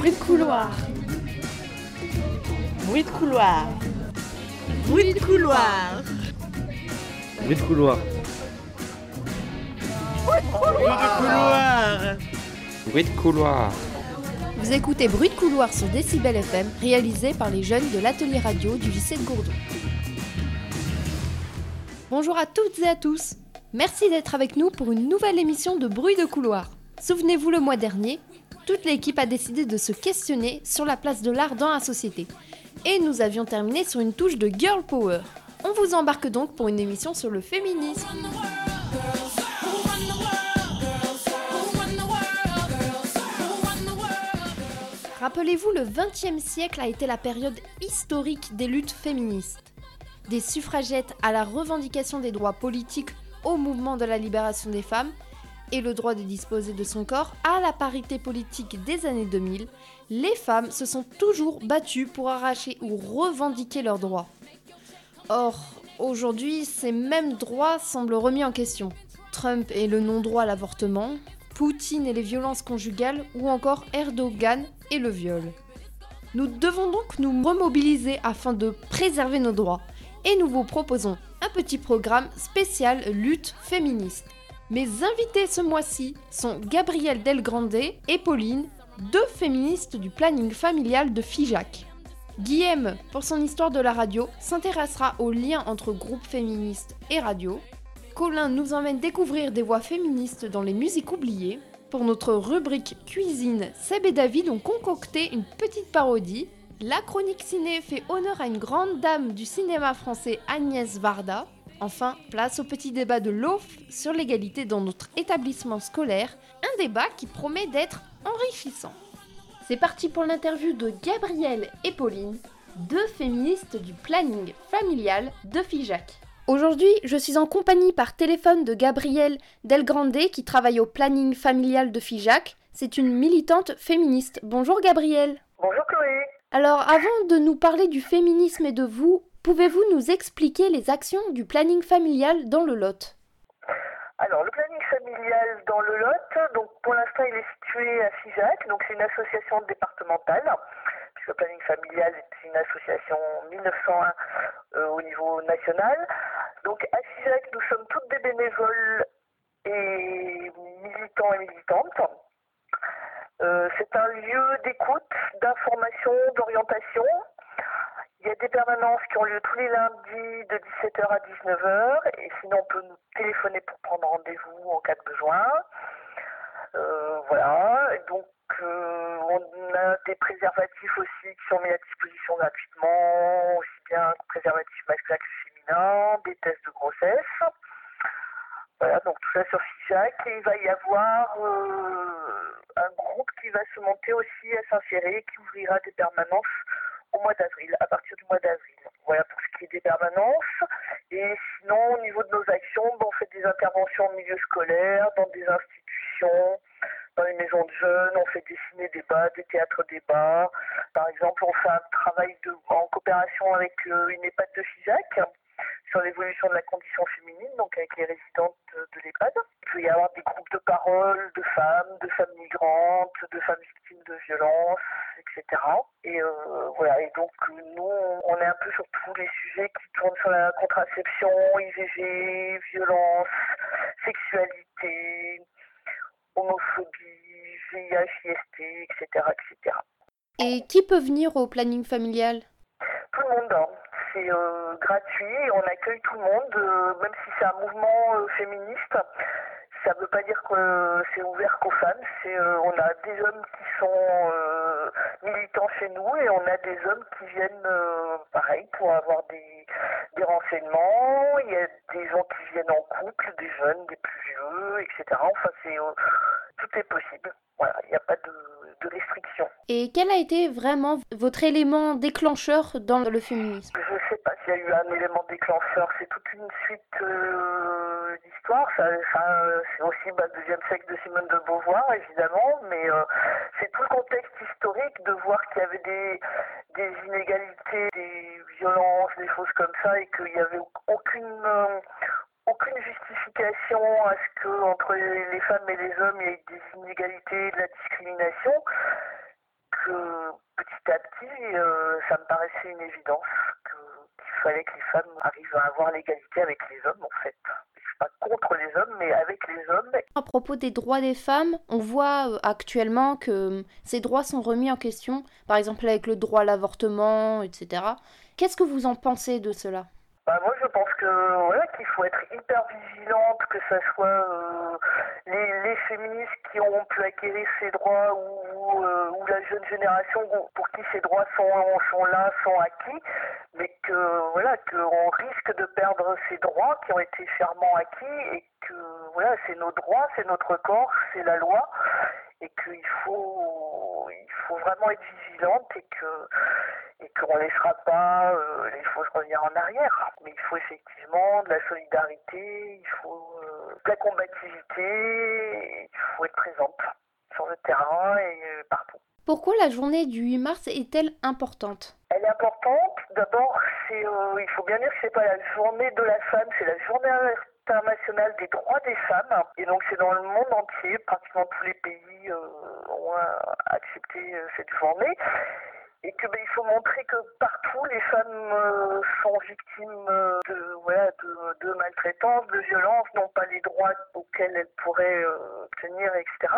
Bruit de couloir. Bruit de couloir. Bruit de couloir. Bruit de couloir. Bruit de couloir. Bruit de couloir. Vous écoutez Bruit de couloir sur Décibel FM, réalisé par les jeunes de l'atelier radio du lycée de Gourdon. Bonjour à toutes et à tous. Merci d'être avec nous pour une nouvelle émission de Bruit de couloir. Souvenez-vous, le mois dernier, toute l'équipe a décidé de se questionner sur la place de l'art dans la société. Et nous avions terminé sur une touche de girl power. On vous embarque donc pour une émission sur le féminisme. Rappelez-vous, le XXe siècle a été la période historique des luttes féministes. Des suffragettes à la revendication des droits politiques au mouvement de la libération des femmes et le droit de disposer de son corps à la parité politique des années 2000, les femmes se sont toujours battues pour arracher ou revendiquer leurs droits. Or, aujourd'hui, ces mêmes droits semblent remis en question. Trump et le non-droit à l'avortement, Poutine et les violences conjugales, ou encore Erdogan et le viol. Nous devons donc nous remobiliser afin de préserver nos droits, et nous vous proposons un petit programme spécial lutte féministe. Mes invités ce mois-ci sont Gabrielle Delgrande et Pauline, deux féministes du planning familial de FIJAC. Guillaume, pour son histoire de la radio, s'intéressera aux liens entre groupes féministes et radio. Colin nous emmène découvrir des voix féministes dans les musiques oubliées. Pour notre rubrique cuisine, Seb et David ont concocté une petite parodie. La chronique ciné fait honneur à une grande dame du cinéma français Agnès Varda. Enfin, place au petit débat de l'OF sur l'égalité dans notre établissement scolaire, un débat qui promet d'être enrichissant. C'est parti pour l'interview de Gabrielle et Pauline, deux féministes du planning familial de FIJAC. Aujourd'hui, je suis en compagnie par téléphone de Gabrielle Delgrande qui travaille au planning familial de FIJAC. C'est une militante féministe. Bonjour Gabrielle. Bonjour Chloé. Alors, avant de nous parler du féminisme et de vous, Pouvez-vous nous expliquer les actions du planning familial dans le Lot? Alors, le planning familial dans le Lot, donc pour l'instant, il est situé à FIJAC, donc c'est une association départementale, puisque le planning familial est une association 1901 euh, au niveau national. Donc, à FIJAC, nous sommes toutes des bénévoles et militants et militantes. Euh, c'est un lieu d'écoute, d'information, d'orientation il y a des permanences qui ont lieu tous les lundis de 17h à 19h et sinon on peut nous téléphoner pour prendre rendez-vous en cas de besoin. Euh, voilà, donc euh, on a des préservatifs aussi qui sont mis à disposition gratuitement, aussi bien préservatifs masculins que féminins, des tests de grossesse. Voilà, donc tout ça sur FIJAC. Et il va y avoir euh, un groupe qui va se monter aussi à Saint-Céré qui ouvrira des permanences au mois d'avril, à partir du mois d'avril. Voilà pour ce qui est des permanences. Et sinon, au niveau de nos actions, ben, on fait des interventions en milieu scolaire, dans des institutions, dans les maisons de jeunes, on fait des ciné-débats, des théâtres-débats. Par exemple, on fait un travail de, en coopération avec euh, une EHPAD de FIJAC sur l'évolution de la condition féminine, donc avec les résidentes de l'EHPAD. Il peut y avoir des groupes de parole de femmes, de femmes migrantes, de femmes victimes de violences, etc. Et euh, voilà, et donc nous, on est un peu sur tous les sujets qui tournent sur la contraception, IVG, violence, sexualité, homophobie, VIH, IST, etc., etc. Et qui peut venir au planning familial? Tout le monde. Hein c'est euh, gratuit, on accueille tout le monde, euh, même si c'est un mouvement euh, féministe. Ça ne veut pas dire que c'est ouvert qu'aux femmes. C'est, on a des hommes qui sont militants chez nous et on a des hommes qui viennent, pareil, pour avoir des, des renseignements. Il y a des gens qui viennent en couple, des jeunes, des plus vieux, etc. Enfin, c'est, tout est possible. Voilà, il n'y a pas de, de restriction. Et quel a été vraiment votre élément déclencheur dans le féminisme? Je ne sais pas s'il y a eu un élément déclencheur. C'est toute une suite euh, d'histoires. c'est aussi bah, le deuxième siècle de Simone de Beauvoir, évidemment, mais euh, c'est tout le contexte historique de voir qu'il y avait des, inégalités, des violences, des choses comme ça, et qu'il n'y avait aucune, euh, aucune justification à ce que entre les femmes et les hommes il y ait des inégalités, de la discrimination, que petit à petit, euh, ça me paraissait une évidence qu'il fallait que les femmes arrivent à avoir l'égalité avec les hommes en fait. Je suis pas contre les hommes, mais avec les hommes. À propos des droits des femmes, on voit euh, actuellement que ces droits sont remis en question, par exemple avec le droit à l'avortement, etc. Qu'est-ce que vous en pensez de cela? Bah, moi, je pense que voilà, qu'il faut être hyper vigilante, que ce soit euh, les, les, féministes qui ont pu acquérir ces droits ou, euh, ou, la jeune génération pour qui ces droits sont, sont là, sont acquis, mais que voilà, qu'on risque de perdre ces droits qui ont été chèrement acquis et que voilà, c'est nos droits, c'est notre corps, c'est la loi et qu'il faut, il faut vraiment être vigilante et que et qu'on ne laissera pas euh, les choses revenir en arrière. Mais il faut effectivement de la solidarité, il faut euh, de la combativité, il faut être présente sur le terrain et euh, partout. Pourquoi la journée du 8 mars est-elle importante? Elle importante. D'abord, c'est, il faut bien dire que c'est pas la journée de la femme, c'est la journée internationale des droits des femmes. Et donc c'est dans le monde entier, pratiquement tous les pays ont accepté cette journée et que ben, il faut montrer que partout les femmes euh, sont victimes euh, de de, de maltraitance, de violence, n'ont pas les droits auxquels elles pourraient euh, obtenir, etc.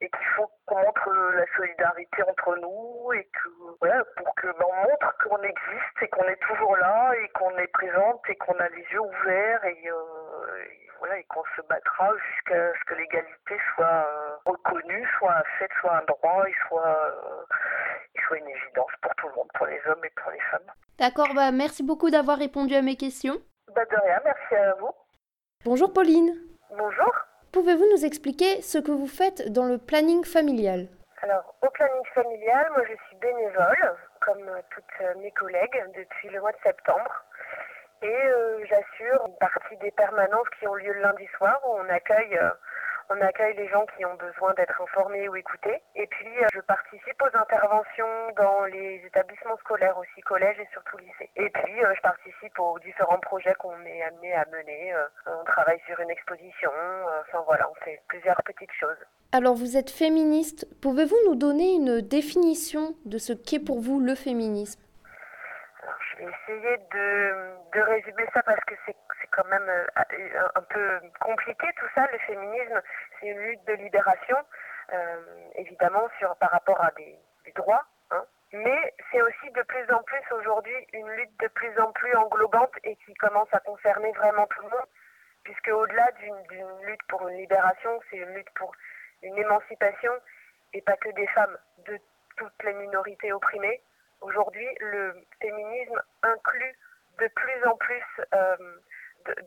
Et qu'il faut qu'on montre la solidarité entre nous et que voilà pour que ben, on montre qu'on existe et qu'on est toujours là et qu'on est présente et qu'on a les yeux ouverts et, et voilà et qu'on se battra jusqu'à ce que l'égalité soit reconnue, soit un fait, soit un droit et soit soit une pour tout le monde, pour les hommes et pour les femmes. D'accord, bah merci beaucoup d'avoir répondu à mes questions. Bah de rien, merci à vous. Bonjour Pauline. Bonjour. Pouvez-vous nous expliquer ce que vous faites dans le planning familial? Alors, au planning familial, moi je suis bénévole, comme toutes mes collègues, depuis le mois de septembre. Et euh, j'assure une partie des permanences qui ont lieu le lundi soir où on accueille euh, on accueille les gens qui ont besoin d'être informés ou écoutés. Et puis, euh, je participe aux interventions dans les établissements scolaires aussi, collège et surtout lycée. Et puis, euh, je participe aux différents projets qu'on est amené à mener. Euh, on travaille sur une exposition. Enfin voilà, on fait plusieurs petites choses. Alors, vous êtes féministe. Pouvez-vous nous donner une définition de ce qu'est pour vous le féminisme? Je vais de, de résumer ça parce que c'est quand même euh, un peu compliqué tout ça. Le féminisme, c'est une lutte de libération, euh, évidemment, sur, par rapport à des, droits. Hein. Mais c'est aussi de plus en plus aujourd'hui une lutte de plus en plus englobante et qui commence à concerner vraiment tout le monde, puisque au-delà d'une lutte pour une libération, c'est une lutte pour une émancipation et pas que des femmes, de toutes les minorités opprimées. Aujourd'hui, le féminisme inclut de plus en plus euh,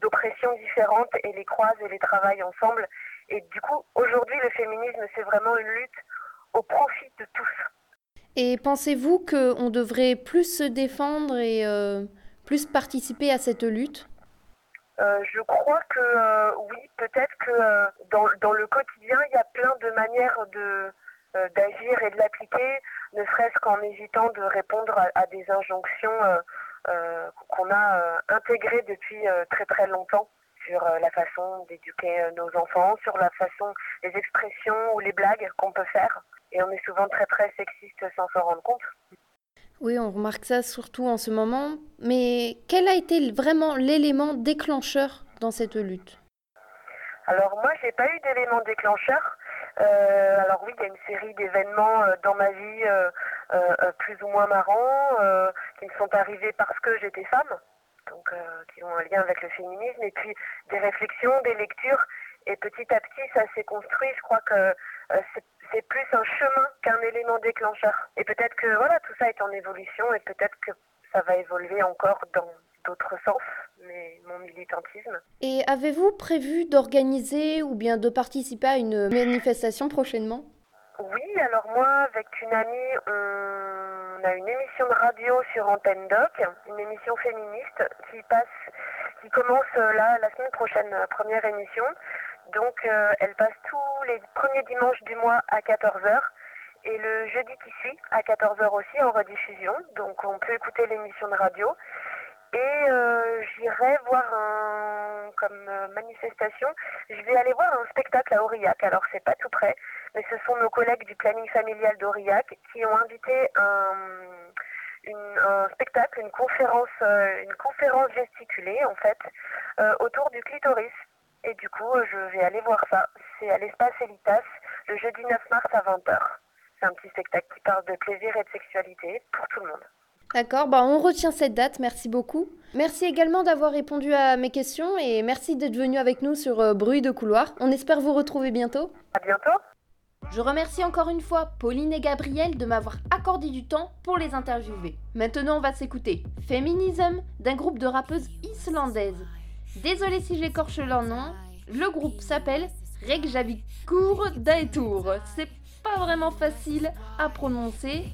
d'oppressions différentes et les croise et les travaille ensemble. Et du coup, aujourd'hui, le féminisme, c'est vraiment une lutte au profit de tous. Et pensez-vous qu'on devrait plus se défendre et euh, plus participer à cette lutte? Euh, je crois que euh, oui, peut-être que dans, dans, le quotidien, il y a plein de manières de, d'agir et de l'appliquer, ne serait-ce qu'en hésitant de répondre à, à des injonctions euh, qu'on a euh, intégré depuis euh, très très longtemps sur la façon d'éduquer nos enfants, sur la façon, les expressions ou les blagues qu'on peut faire. Et on est souvent très très sexiste sans s'en rendre compte. Oui, on remarque ça surtout en ce moment. Mais quel a été vraiment l'élément déclencheur dans cette lutte? Alors moi, j'ai pas eu d'élément déclencheur. Euh, alors oui, il y a une série d'événements euh, dans ma vie euh, plus ou moins marrants qui me sont arrivés parce que j'étais femme, donc qui ont un lien avec le féminisme, et puis des réflexions, des lectures, et petit à petit ça s'est construit. Je crois que c'est plus un chemin qu'un élément déclencheur. Et peut-être que voilà, tout ça est en évolution, et peut-être que ça va évoluer encore dans d'autres sens, mais mon militantisme. Et avez-vous prévu d'organiser ou bien de participer à une manifestation prochainement? Oui, alors moi, avec une amie, on a une émission de radio sur Antenne Doc, une émission féministe qui passe, qui commence euh, là la semaine prochaine, la première émission. Donc euh, elle passe tous les premiers dimanches du mois à 14h et le jeudi qui suit à 14h aussi en rediffusion. Donc on peut écouter l'émission de radio. Et euh, j'irai voir un comme manifestation, je vais aller voir un spectacle à Aurillac. Alors c'est pas tout près, mais ce sont nos collègues du planning familial d'Aurillac qui ont invité un, spectacle, une conférence, une conférence gesticulée en fait, autour du clitoris. Et du coup, je vais aller voir ça. C'est à l'espace Elitas le jeudi 9 mars à 20h. C'est un petit spectacle qui parle de plaisir et de sexualité pour tout le monde. D'accord, bah on retient cette date, merci beaucoup. Merci également d'avoir répondu à mes questions et merci d'être venu avec nous sur euh, Bruit de couloir. On espère vous retrouver bientôt. À bientôt. Je remercie encore une fois Pauline et Gabriel de m'avoir accordé du temps pour les interviewer. Maintenant, on va s'écouter Feminism d'un groupe de rappeuses islandaises. Désolé si j'écorche leur nom, le groupe s'appelle Reykjavikur Daetur. C'est pas vraiment facile à prononcer.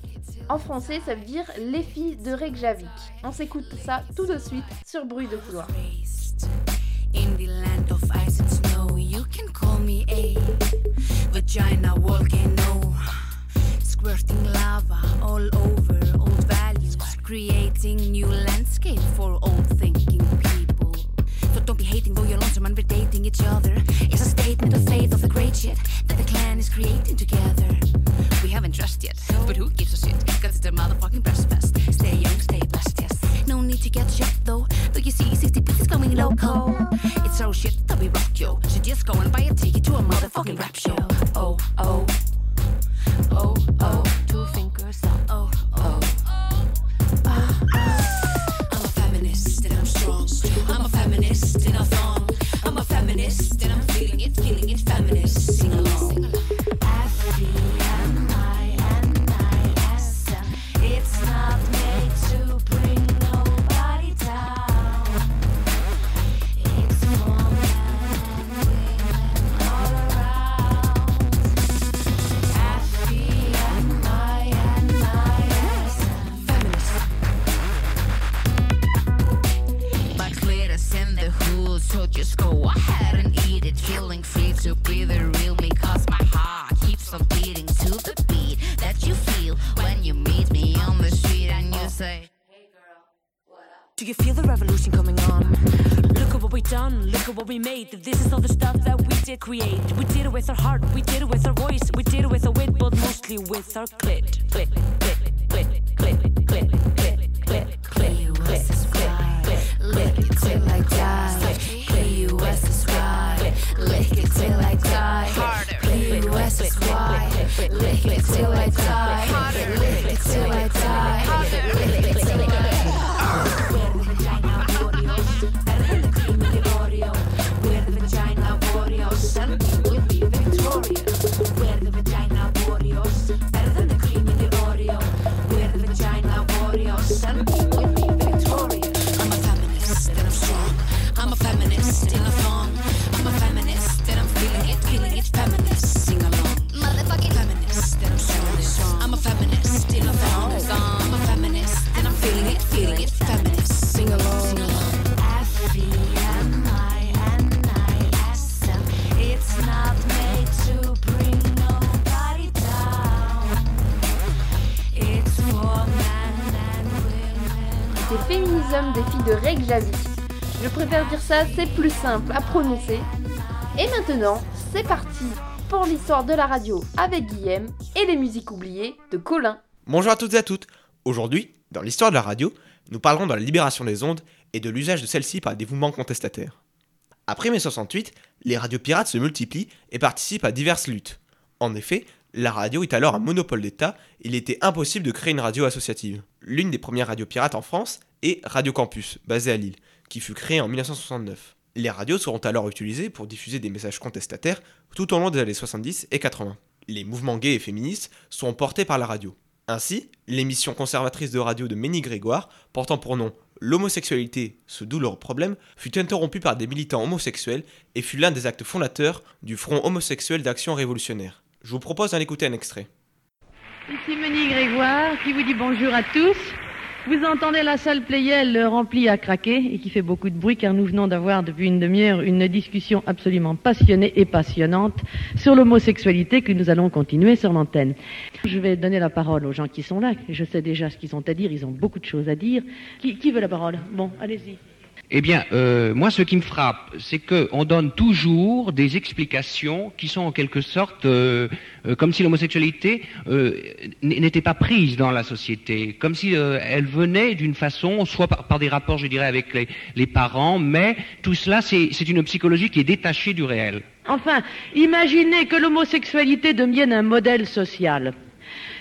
En français, ça veut dire les filles de Reykjavik. On s'écoute ça tout de suite sur Bruit de couloir. In the land of ice and snow, you can call me a vagina volcano. Squirting lava all over old values, creating new landscape c'est plus simple à prononcer. Et maintenant, c'est parti pour l'histoire de la radio avec Guillaume et les musiques oubliées de Colin. Bonjour à toutes et à toutes. Aujourd'hui, dans l'histoire de la radio, nous parlerons de la libération des ondes et de l'usage de celles-ci par des mouvements contestataires. Après mai 68, les radios pirates se multiplient et participent à diverses luttes. En effet, la radio est alors un monopole d'État, il était impossible de créer une radio associative. L'une des premières radios pirates en France est Radio Campus, basée à Lille, qui fut créée en 1969. Les radios seront alors utilisées pour diffuser des messages contestataires tout au long des années 70 et 80. Les mouvements gays et féministes sont portés par la radio. Ainsi, l'émission conservatrice de radio de Ménie Grégoire, portant pour nom L'homosexualité, ce douloureux problème, fut interrompue par des militants homosexuels et fut l'un des actes fondateurs du Front homosexuel d'action révolutionnaire. Je vous propose d'en écouter un extrait. Ici Meni Grégoire qui vous dit bonjour à tous. Vous entendez la salle Playel remplie à craquer et qui fait beaucoup de bruit car nous venons d'avoir depuis une demi-heure une discussion absolument passionnée et passionnante sur l'homosexualité que nous allons continuer sur l'antenne. Je vais donner la parole aux gens qui sont là. Je sais déjà ce qu'ils ont à dire. Ils ont beaucoup de choses à dire. Qui, qui veut la parole? Bon, allez-y. Eh bien, euh, moi, ce qui me frappe, c'est qu'on donne toujours des explications qui sont en quelque sorte euh, euh, comme si l'homosexualité n'était pas prise dans la société, comme si elle venait d'une façon, soit par, des rapports, je dirais, avec les, les parents, mais tout cela, c'est une psychologie qui est détachée du réel. Enfin, imaginez que l'homosexualité devienne un modèle social.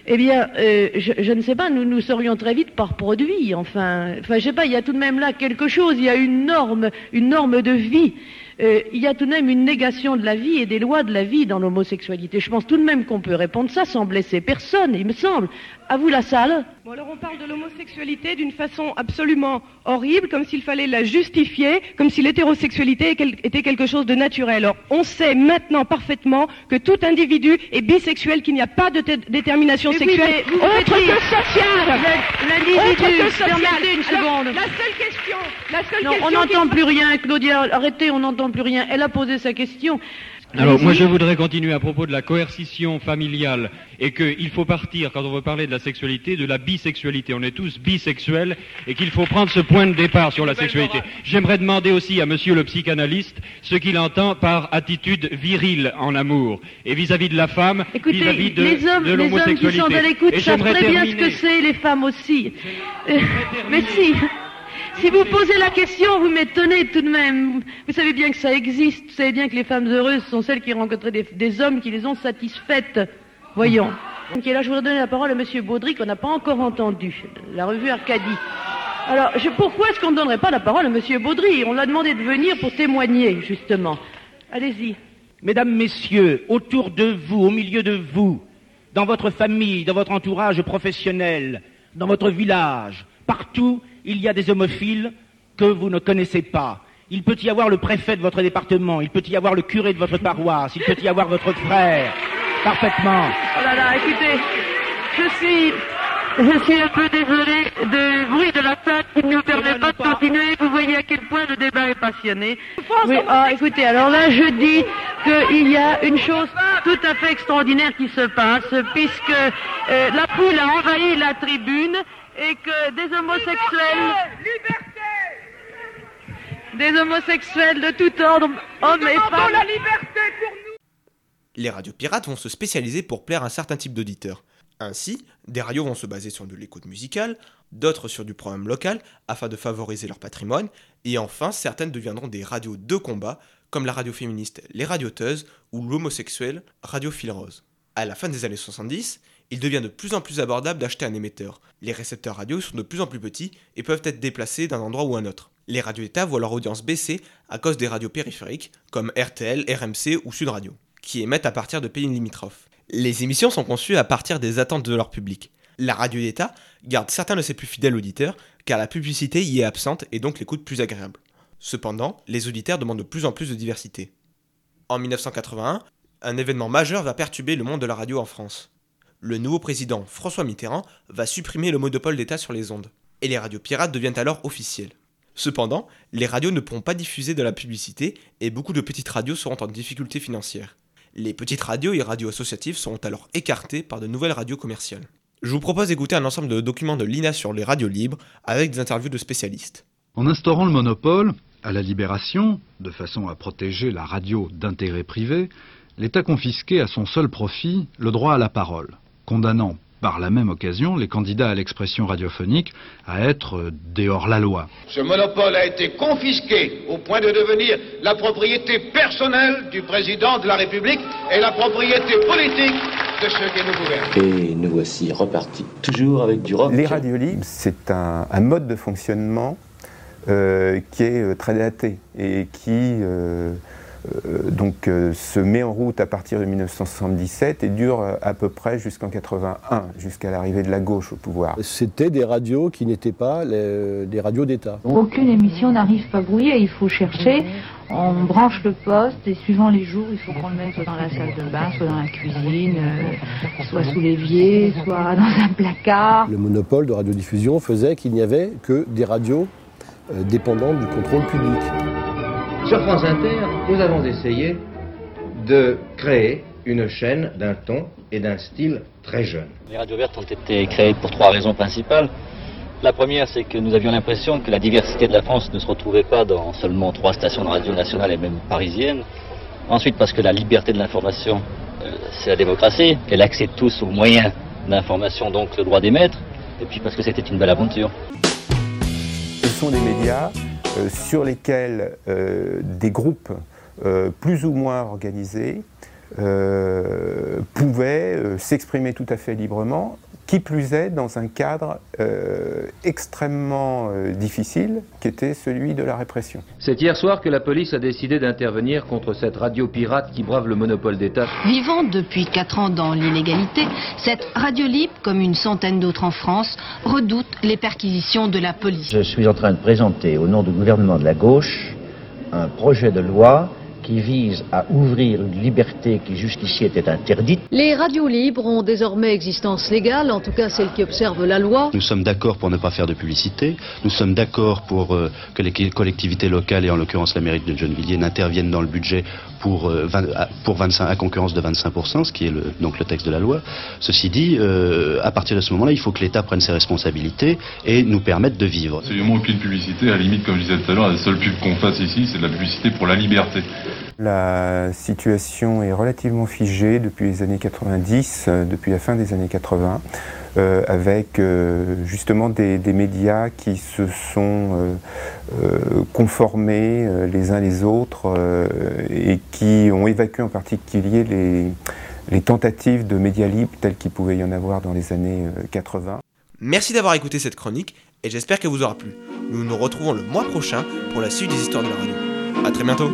Eh bien, euh, je, ne sais pas, nous nous serions très vite par produit. Enfin, enfin, je sais pas, il y a tout de même là quelque chose. Il y a une norme, une norme de vie. Euh, il y a tout de même une négation de la vie et des lois de la vie dans l'homosexualité. Je pense tout de même qu'on peut répondre ça sans blesser personne, il me semble. À vous la salle. Bon, alors on parle de l'homosexualité d'une façon absolument horrible, comme s'il fallait la justifier, comme si l'hétérosexualité était quelque chose de naturel. Alors, on sait maintenant parfaitement que tout individu est bisexuel, qu'il n'y a pas de détermination Mais oui, sexuelle mais vous autre que sociale. Autre que sociale. permettez une Alors, seconde. la seule question, la seule Non, question on n'entend plus rien, Claudia. Arrêtez, on n'entend plus rien. Elle a posé sa question. Alors moi je voudrais continuer à propos de la coercition familiale et qu'il faut partir quand on veut parler de la sexualité de la bisexualité. On est tous bisexuels et qu'il faut prendre ce point de départ sur la sexualité. J'aimerais demander aussi à monsieur le psychanalyste ce qu'il entend par attitude virile en amour et vis-à-vis de la femme, vis-à-vis de, les hommes, de les hommes qui l'homosexualité. sont à l'écoute savent très bien ce que c'est, les femmes aussi. Euh, mais si, si vous posez la question, vous m'étonnez tout de même. Vous savez bien que ça existe. Vous savez bien que les femmes heureuses sont celles qui rencontrent des, des hommes qui les ont satisfaites. Voyons. Donc, et là, je voudrais donner la parole à Monsieur Baudry, qu'on n'a pas encore entendu. La revue Arcadie. Alors, je- pourquoi est-ce qu'on ne donnerait pas la parole à Monsieur Baudry? On l'a demandé de venir pour témoigner, justement. Allez-y. Mesdames, Messieurs, autour de vous, au milieu de vous, dans votre famille, dans votre entourage professionnel, dans votre village, partout, il y a des homophiles que vous ne connaissez pas. Il peut y avoir le préfet de votre département, il peut y avoir le curé de votre paroisse, il peut y avoir votre frère. Parfaitement. Oh là là, écoutez, je suis, je suis un peu désolé du bruit de la salle qui ne nous permet pas de continuer. Vous voyez à quel point le débat est passionné. Oui, ah, écoutez, alors là, je dis qu'il y a une chose tout à fait extraordinaire qui se passe, puisque euh, la foule a envahi la tribune et que des homosexuels... Des homosexuels de tout ordre, hommes et femmes... la liberté pour nous. Les radios pirates vont se spécialiser pour plaire à un certain type d'auditeurs. Ainsi, des radios vont se baser sur de l'écoute musicale, d'autres sur du programme local afin de favoriser leur patrimoine, et enfin certaines deviendront des radios de combat comme la radio féministe Les Radioteuses ou l'homosexuel Radio Fil Rose. À la fin des années 70, il devient de plus en plus abordable d'acheter un émetteur. Les récepteurs radio sont de plus en plus petits et peuvent être déplacés d'un endroit ou un autre. Les radios d'État voient leur audience baisser à cause des radios périphériques comme RTL, RMC ou Sud Radio, qui émettent à partir de pays limitrophes. Les émissions sont conçues à partir des attentes de leur public. La radio d'État garde certains de ses plus fidèles auditeurs car la publicité y est absente et donc l'écoute plus agréable. Cependant, les auditeurs demandent de plus en plus de diversité. En 1981, un événement majeur va perturber le monde de la radio en France. Le nouveau président François Mitterrand va supprimer le monopole d'État sur les ondes, et les radios pirates deviennent alors officielles. Cependant, les radios ne pourront pas diffuser de la publicité et beaucoup de petites radios seront en difficulté financière. Les petites radios et radios associatives seront alors écartées par de nouvelles radios commerciales. Je vous propose d'écouter un ensemble de documents de l'INA sur les radios libres avec des interviews de spécialistes. En instaurant le monopole, à la Libération, de façon à protéger la radio d'intérêt privé, l'État confisquait à son seul profit le droit à la parole, condamnant par la même occasion les candidats à l'expression radiophonique à être euh, des hors-la-loi. Ce monopole a été confisqué au point de devenir la propriété personnelle du président de la République et la propriété politique de ceux qui nous gouvernent. Et nous voici repartis, toujours avec du rock. Les radios libres, c'est un, un mode de fonctionnement euh, qui est euh, très daté et qui euh, donc, euh, se met en route à partir de 1977 et dure euh, à peu près jusqu'en 81, jusqu'à l'arrivée de la gauche au pouvoir. C'était des radios qui n'étaient pas les- des radios d'État. Aucune émission n'arrive pas brouillée, il faut chercher, on branche le poste et suivant les jours, il faut qu'on le mette soit dans la salle de bain, soit dans la cuisine, euh, soit sous l'évier, soit dans un placard. Le monopole de radiodiffusion faisait qu'il n'y avait que des radios euh, dépendantes du contrôle public. Sur France Inter, nous avons essayé de créer une chaîne d'un ton et d'un style très jeune. Les radios vertes ont été créées pour trois raisons principales. La première, c'est que nous avions l'impression que la diversité de la France ne se retrouvait pas dans seulement trois stations de radio nationales et même parisiennes. Ensuite, parce que la liberté de l'information, euh, c'est la démocratie, et l'accès de tous aux moyens d'information, donc le droit d'émettre. Et puis parce que c'était une belle aventure. Ce sont des médias sur lesquels euh, des groupes euh, plus ou moins organisés euh, pouvaient euh, s'exprimer tout à fait librement, qui plus est dans un cadre euh, extrêmement euh, difficile qui était celui de la répression. C'est hier soir que la police a décidé d'intervenir contre cette radio pirate qui brave le monopole d'État. Vivant depuis 4 ans dans l'illégalité, cette radio libre, comme une centaine d'autres en France, redoute les perquisitions de la police. Je suis en train de présenter au nom du gouvernement de la gauche un projet de loi qui vise à ouvrir une liberté qui jusqu'ici était interdite. Les radios libres ont désormais existence légale, en tout cas celles qui observent la loi. Nous sommes d'accord pour ne pas faire de publicité. Nous sommes d'accord pour euh, que les collectivités locales, et en l'occurrence la mairie de Gennevilliers, n'interviennent dans le budget pour, euh, 20 à, pour 25, à concurrence de 25%, ce qui est le, donc le texte de la loi. Ceci dit, euh, à partir de ce moment-là, il faut que l'État prenne ses responsabilités et nous permette de vivre. Absolument aucune publicité. À la limite, comme je disais tout à l'heure, la seule pub qu'on fasse ici, c'est de la publicité pour la liberté. La situation est relativement figée depuis les années 90, euh, depuis la fin des années 80, euh, avec euh, justement des, médias qui se sont conformés les uns les autres et qui ont évacué en particulier les, les tentatives de médias libres telles qu'il pouvait y en avoir dans les années 80. Merci d'avoir écouté cette chronique et j'espère qu'elle vous aura plu. Nous nous retrouvons le mois prochain pour la suite des histoires de la radio. A très bientôt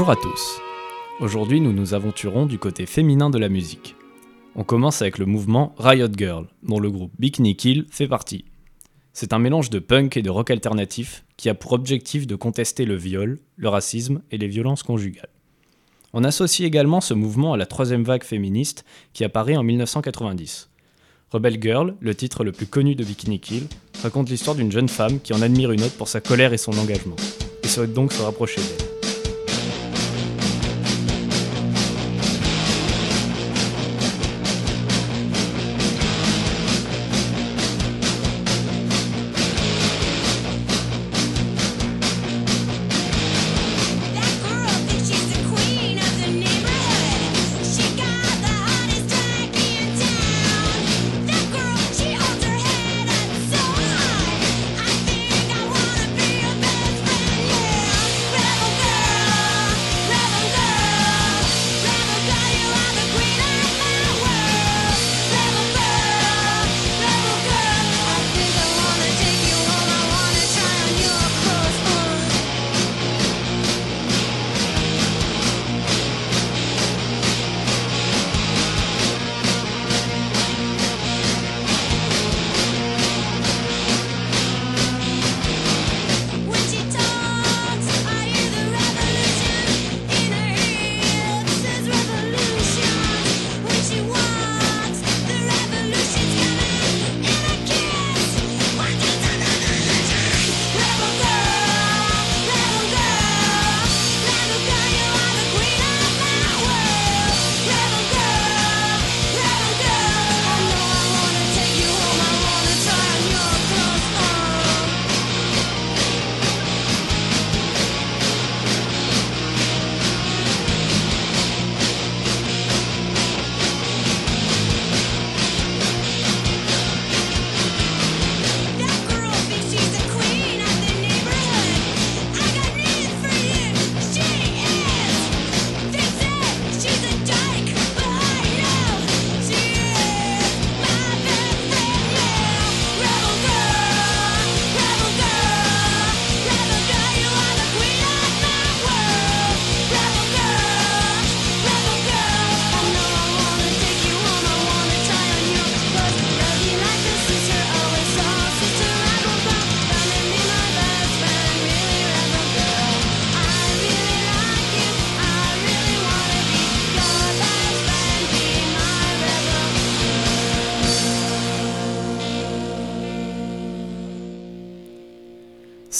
Bonjour à tous. Aujourd'hui, nous nous aventurons du côté féminin de la musique. On commence avec le mouvement Riot Girl, dont le groupe Bikini Kill fait partie. C'est un mélange de punk et de rock alternatif qui a pour objectif de contester le viol, le racisme et les violences conjugales. On associe également ce mouvement à la troisième vague féministe qui apparaît en 1990. Rebel Girl, le titre le plus connu de Bikini Kill, raconte l'histoire d'une jeune femme qui en admire une autre pour sa colère et son engagement, et souhaite donc se rapprocher d'elle.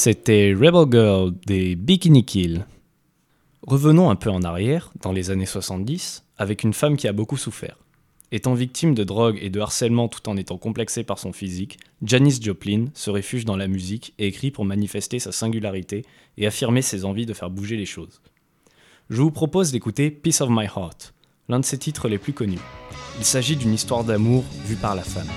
C'était Rebel Girl des Bikini Kill. Revenons un peu en arrière, dans les années 70, avec une femme qui a beaucoup souffert. Étant victime de drogue et de harcèlement tout en étant complexée par son physique, Janis Joplin se réfugie dans la musique et écrit pour manifester sa singularité et affirmer ses envies de faire bouger les choses. Je vous propose d'écouter Peace of My Heart, l'un de ses titres les plus connus. Il s'agit d'une histoire d'amour vue par la femme.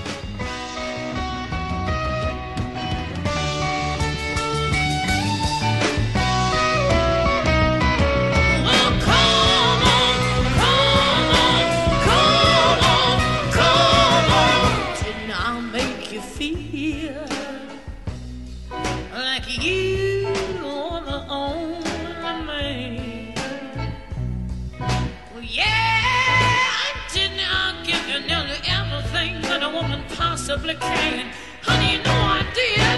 Can. Honey, you know I did.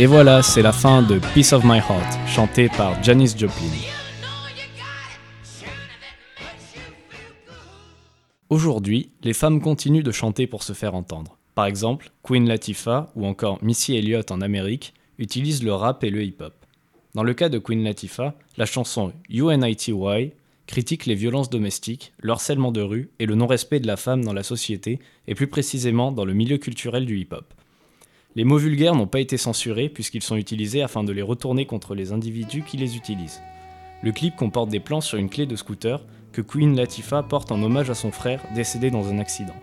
Et voilà, c'est la fin de Peace of My Heart, chanté par Janis Joplin. Aujourd'hui, les femmes continuent de chanter pour se faire entendre. Par exemple, Queen Latifah ou encore Missy Elliott en Amérique utilisent le rap et le hip-hop. Dans le cas de Queen Latifah, la chanson UNITY critique les violences domestiques, le harcèlement de rue et le non-respect de la femme dans la société, et plus précisément dans le milieu culturel du hip-hop. Les mots vulgaires n'ont pas été censurés puisqu'ils sont utilisés afin de les retourner contre les individus qui les utilisent. Le clip comporte des plans sur une clé de scooter que Queen Latifah porte en hommage à son frère décédé dans un accident.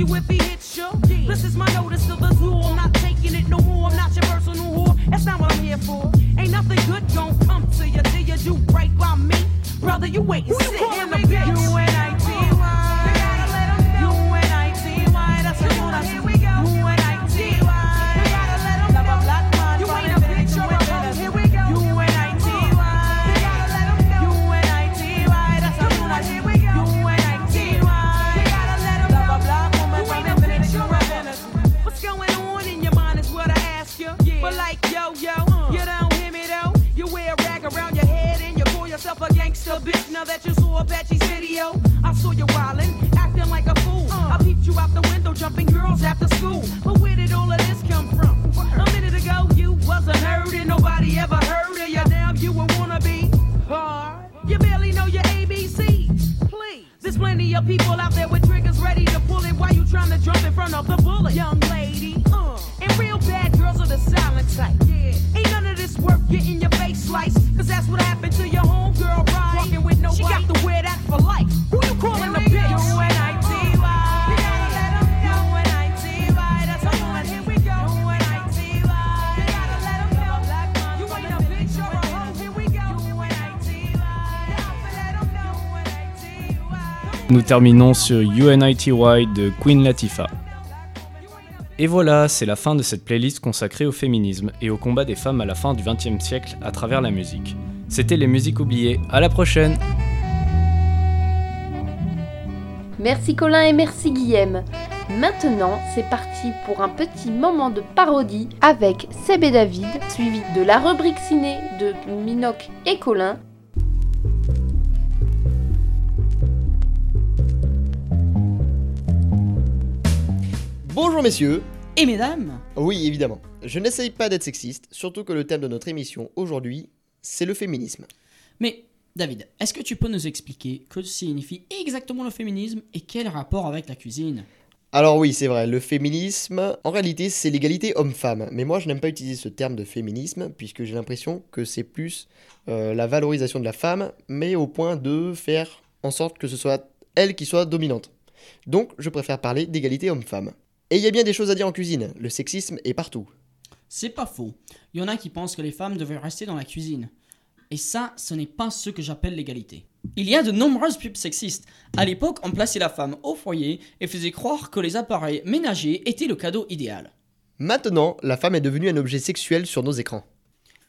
You if he hits you. This is my notice to the zoo. I'm not taking it no more. I'm not your personal whore. That's not what I'm here for. Ain't nothing good gon' come to you. Do you do right by me? Brother, you wait and sit in the bitch. U-N-I-T-Y. Jumping girls after school. But where did all of this come from? A minute ago you wasn't heard and nobody ever heard of you. Now you a wannabe. Hard. You barely know your ABCs. Please. There's plenty of people out there with triggers ready to pull it while you trying to jump in front of the bullet. Young Nous terminons sur UNITY de Queen Latifah. Et voilà, c'est la fin de cette playlist consacrée au féminisme et au combat des femmes à la fin du XXe siècle à travers la musique. C'était les musiques oubliées, à la prochaine Merci Colin et merci Guillaume. Maintenant, c'est parti pour un petit moment de parodie avec Seb et David, suivi de la rubrique ciné de Minoc et Colin. Bonjour messieurs Et mesdames Oui, évidemment. Je n'essaye pas d'être sexiste, surtout que le thème de notre émission aujourd'hui, c'est le féminisme. Mais, David, est-ce que tu peux nous expliquer que signifie exactement le féminisme et quel rapport avec la cuisine? Alors oui, c'est vrai, le féminisme, en réalité, c'est l'égalité homme-femme. Mais moi, je n'aime pas utiliser ce terme de féminisme, puisque j'ai l'impression que c'est plus euh, la valorisation de la femme, mais au point de faire en sorte que ce soit elle qui soit dominante. Donc, je préfère parler d'égalité homme-femme. Et il y a bien des choses à dire en cuisine, le sexisme est partout. C'est pas faux. Il y en a qui pensent que les femmes devraient rester dans la cuisine. Et ça, ce n'est pas ce que j'appelle l'égalité. Il y a de nombreuses pubs sexistes. À l'époque, on plaçait la femme au foyer et faisait croire que les appareils ménagers étaient le cadeau idéal. Maintenant, la femme est devenue un objet sexuel sur nos écrans.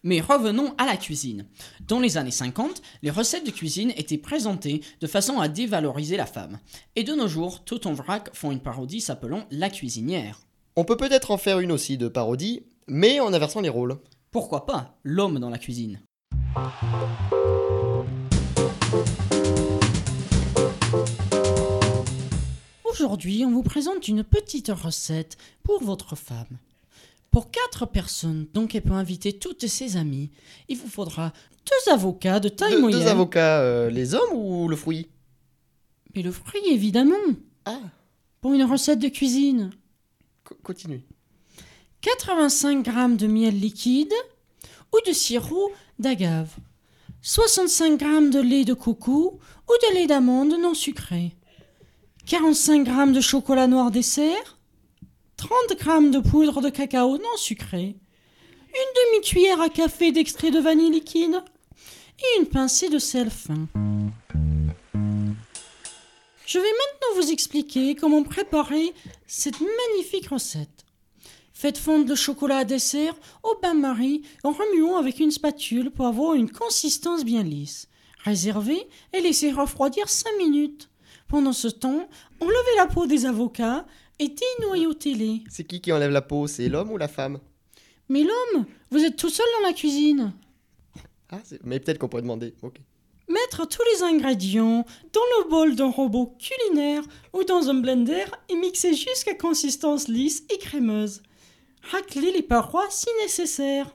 Mais revenons à la cuisine. Dans les années 50, les recettes de cuisine étaient présentées de façon à dévaloriser la femme. Et de nos jours, tout en vrac font une parodie s'appelant La cuisinière. On peut peut-être en faire une aussi de parodie, mais en inversant les rôles. Pourquoi pas L'homme dans la cuisine? Aujourd'hui, on vous présente une petite recette pour votre femme. Pour 4 personnes, donc elle peut inviter toutes ses amies, il vous faudra deux avocats de taille Deux- moyenne. deux avocats, euh, les hommes ou le fruit? Mais le fruit, évidemment. Ah. Pour une recette de cuisine. continue. 85 g de miel liquide ou de sirop d'agave, 65 g de lait de coco ou de lait d'amande non sucré, 45 g de chocolat noir dessert, 30 g de poudre de cacao non sucré, une demi-cuillère à café d'extrait de vanille liquide et une pincée de sel fin. Je vais maintenant vous expliquer comment préparer cette magnifique recette. Faites fondre le chocolat à dessert au bain-marie en remuant avec une spatule pour avoir une consistance bien lisse. Réservez et laissez refroidir 5 minutes. Pendant ce temps, enlevez la peau des avocats et dénoyautez-les. C'est qui qui enlève la peau C'est l'homme ou la femme? Mais l'homme, vous êtes tout seul dans la cuisine. Ah, mais peut-être qu'on pourrait demander. Ok. Mettre tous les ingrédients dans le bol d'un robot culinaire ou dans un blender et mixer jusqu'à consistance lisse et crémeuse. Racler les parois si nécessaire.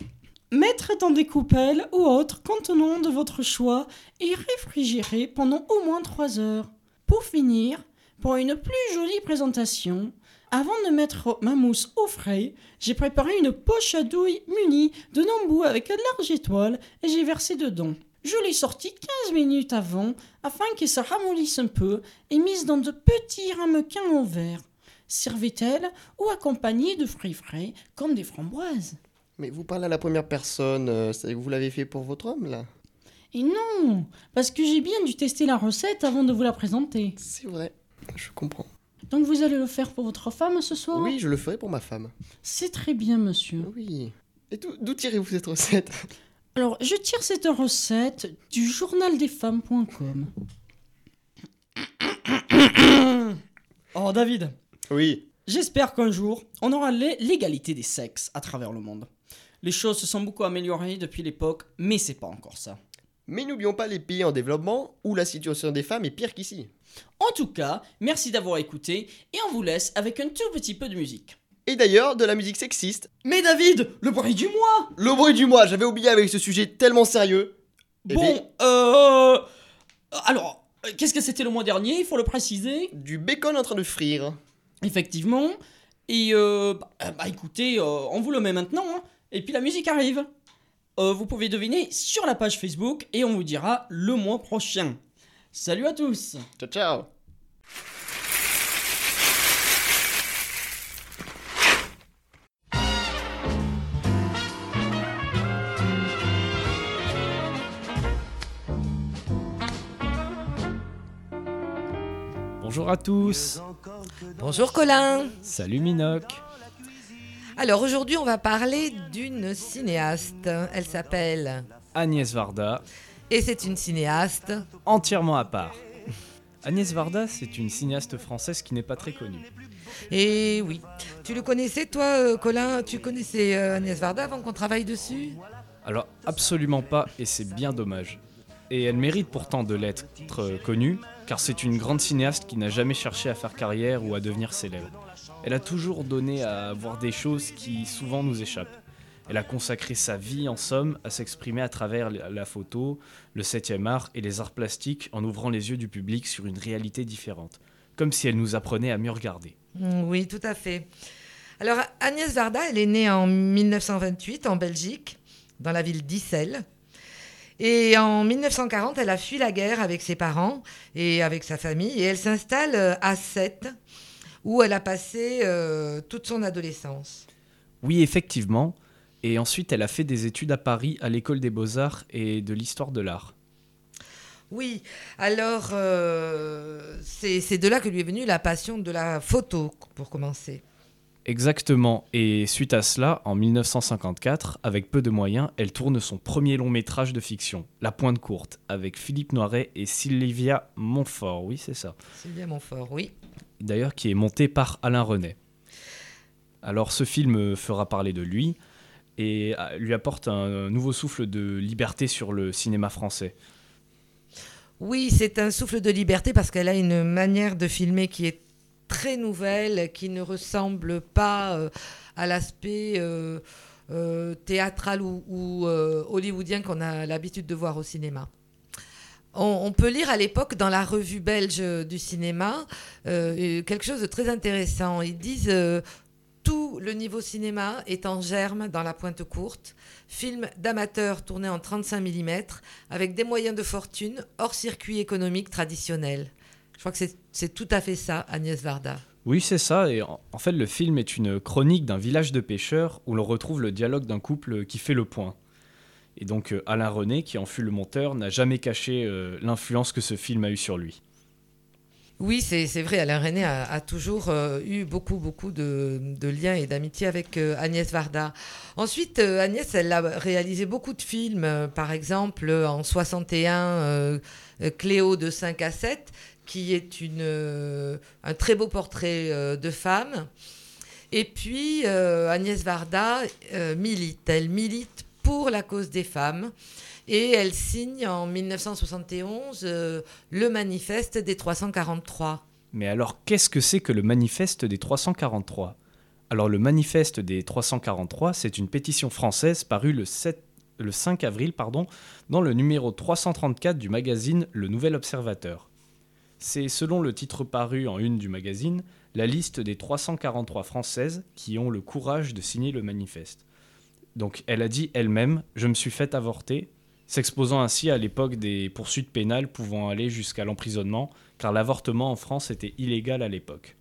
Mettre dans des coupelles ou autres contenants de votre choix et réfrigérer pendant au moins 3 heures. Pour finir, pour une plus jolie présentation, avant de mettre ma mousse au frais, j'ai préparé une poche à douille munie de bambou avec de large étoile et j'ai versé dedans. Je l'ai sortie 15 minutes avant afin qu'elle se ramollisse un peu et mise dans de petits ramequins en verre. Servez-elle ou accompagnée de fruits frais comme des framboises? Mais vous parlez à la première personne, euh, c'est que vous l'avez fait pour votre homme là? Et non, parce que j'ai bien dû tester la recette avant de vous la présenter. C'est vrai, je comprends. Donc vous allez le faire pour votre femme ce soir? Oui, je le ferai pour ma femme. C'est très bien, monsieur. Oui. Et d'où tirez-vous cette recette? Alors, je tire cette recette du journaldesfemmes.com. Oh, David, Oui. j'espère qu'un jour, on aura l'é- l'égalité des sexes à travers le monde. Les choses se sont beaucoup améliorées depuis l'époque, mais c'est pas encore ça. Mais n'oublions pas les pays en développement où la situation des femmes est pire qu'ici. En tout cas, merci d'avoir écouté et on vous laisse avec un tout petit peu de musique. Et d'ailleurs, de la musique sexiste. Mais David, le bruit du mois Le bruit du mois, j'avais oublié avec ce sujet tellement sérieux. Eh Bon, euh... Alors, euh, qu'est-ce que c'était le mois dernier, il faut le préciser? du bacon en train de frire. Effectivement. Et euh, bah, bah, écoutez, euh, on vous le met maintenant. hein. Et puis la musique arrive. Euh, vous pouvez deviner sur la page Facebook et on vous dira le mois prochain. Salut à tous Ciao ciao Bonjour à tous. Bonjour Colin. Salut Minoc. Alors aujourd'hui on va parler d'une cinéaste. Elle s'appelle Agnès Varda, et c'est une cinéaste. entièrement à part. Agnès Varda, c'est une cinéaste française qui n'est pas très connue. Et oui, tu le connaissais toi euh, Colin? Tu connaissais euh, Agnès Varda avant qu'on travaille dessus? Alors absolument pas, et c'est bien dommage. Et elle mérite pourtant de l'être euh, connue, car c'est une grande cinéaste qui n'a jamais cherché à faire carrière ou à devenir célèbre. Elle a toujours donné à voir des choses qui souvent nous échappent. Elle a consacré sa vie, en somme, à s'exprimer à travers la photo, le 7e art et les arts plastiques en ouvrant les yeux du public sur une réalité différente, comme si elle nous apprenait à mieux regarder. Mm, Oui, tout à fait. Alors Agnès Varda, elle est née en 1928 en Belgique, dans la ville d'Issel. Et en 1940, elle a fui la guerre avec ses parents et avec sa famille, et elle s'installe euh, à Sète, où elle a passé euh, toute son adolescence. Oui, effectivement. Et ensuite, elle a fait des études à Paris à l'école des beaux-arts et de l'histoire de l'art. Oui, alors euh, c'est c'est de là que lui est venue la passion de la photo, pour commencer. Exactement. Et suite à cela, en 1954, avec peu de moyens, elle tourne son premier long métrage de fiction, La Pointe Courte, avec Philippe Noiret et Sylvia Montfort. Oui, c'est ça. Sylvia Montfort, oui. D'ailleurs, qui est monté par Alain Renet. Alors, ce film fera parler de lui et euh, lui apporte un nouveau souffle de liberté sur le cinéma français. Oui, c'est un souffle de liberté parce qu'elle a une manière de filmer qui est très nouvelle, qui ne ressemble pas euh, à l'aspect euh, euh, théâtral ou, hollywoodien qu'on a l'habitude de voir au cinéma. On, on peut lire à l'époque dans la revue belge du cinéma quelque chose de très intéressant. Ils disent tout le niveau cinéma est en germe dans La Pointe Courte, film d'amateur tourné en 35 mm avec des moyens de fortune hors circuit économique traditionnel. Je crois que c'est- tout à fait ça, Agnès Varda. Oui, c'est ça. Et en en fait, le film est une chronique d'un village de pêcheurs où l'on retrouve le dialogue d'un couple qui fait le point. Et donc, euh, Alain René, qui en fut le monteur, n'a jamais caché euh, l'influence que ce film a eu sur lui. Oui, c'est vrai, Alain René a, a toujours euh, eu beaucoup, beaucoup de, de liens et d'amitié avec euh, Agnès Varda. Ensuite, euh, Agnès, elle a réalisé beaucoup de films, par exemple en 61, euh, euh, Cléo de 5 à 7, qui est une, euh, un très beau portrait euh, de femme. Et puis, euh, Agnès Varda milite. Elle milite pour la cause des femmes. Et elle signe en 1971 euh, le manifeste des 343. Mais alors, qu'est-ce que c'est que le manifeste des 343 Alors, le manifeste des 343, c'est une pétition française parue le, 7 le 5 avril pardon, dans le numéro 334 du magazine Le Nouvel Observateur. C'est, selon le titre paru en une du magazine, la liste des 343 Françaises qui ont le courage de signer le manifeste. Donc, elle a dit elle-même Je me suis fait avorter, s'exposant ainsi à l'époque des poursuites pénales pouvant aller jusqu'à l'emprisonnement, car l'avortement en France était illégal à l'époque.